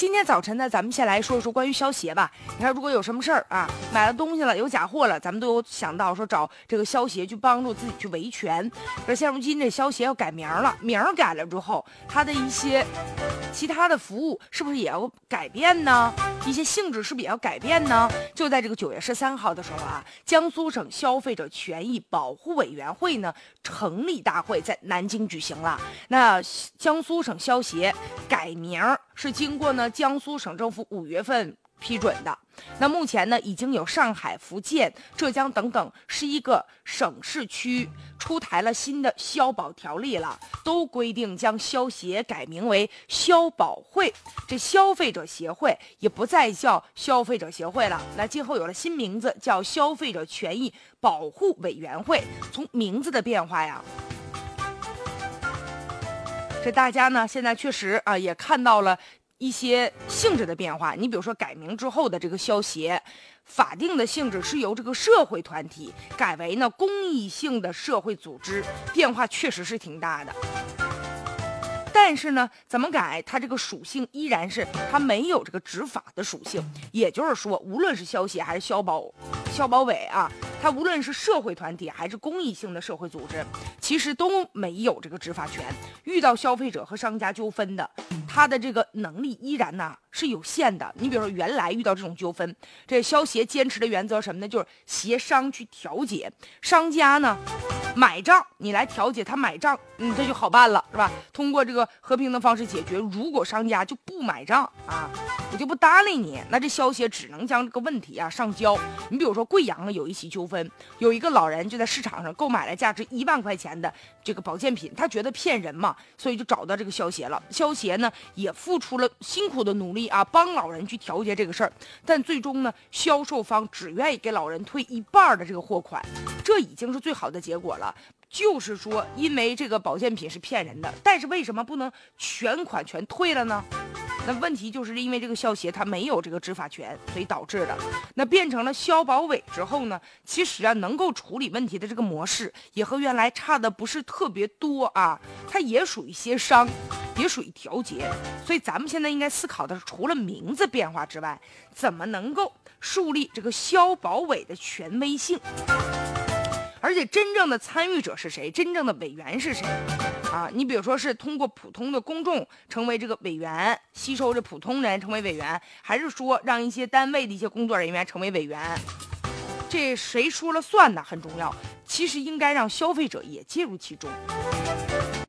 今天早晨呢，咱们先来说一说关于消协吧。你看，如果有什么事儿啊，买了东西了，有假货了，咱们都有想到说找这个消协去帮助自己去维权。可是现如今这消协要改名了，名儿改了之后，它的一些其他的服务是不是也要改变呢？一些性质是不是也要改变呢？就在这个九月十三号的时候啊，江苏省消费者权益保护委员会呢成立大会在南京举行了。那江苏省消协改名是经过呢。江苏省政府五月份批准的，那目前呢，已经有上海、福建、浙江等等十一个省市区出台了新的消保条例了，都规定将消协改名为消保会，这消费者协会也不再叫消费者协会了，那今后有了新名字，叫消费者权益保护委员会。从名字的变化呀，这大家呢现在确实啊也看到了。一些性质的变化，你比如说改名之后的这个消协，法定的性质是由这个社会团体改为呢公益性的社会组织，变化确实是挺大的。但是呢，怎么改，它这个属性依然是它没有这个执法的属性，也就是说，无论是消协还是消保消保委啊。它无论是社会团体还是公益性的社会组织，其实都没有这个执法权。遇到消费者和商家纠纷的，他的这个能力依然呢是有限的。你比如说，原来遇到这种纠纷，这消协坚持的原则什么呢？就是协商去调解，商家呢买账，你来调解，他买账，嗯，这就好办了，是吧？通过这个和平的方式解决。如果商家就不买账啊，我就不搭理你，那这消协只能将这个问题啊上交。你比如说贵阳有一起纠。纷有一个老人就在市场上购买了价值一万块钱的这个保健品，他觉得骗人嘛，所以就找到这个消协了。消协呢也付出了辛苦的努力啊，帮老人去调节这个事儿，但最终呢，销售方只愿意给老人退一半的这个货款，这已经是最好的结果了。就是说，因为这个保健品是骗人的，但是为什么不能全款全退了呢？那问题就是因为这个消协它没有这个执法权，所以导致的。那变成了消保委之后呢，其实啊，能够处理问题的这个模式也和原来差的不是特别多啊。它也属于协商，也属于调节。所以咱们现在应该思考的是，除了名字变化之外，怎么能够树立这个消保委的权威性？而且真正的参与者是谁？真正的委员是谁？啊，你比如说是通过普通的公众成为这个委员，吸收这普通人成为委员，还是说让一些单位的一些工作人员成为委员？这谁说了算呢？很重要。其实应该让消费者也介入其中。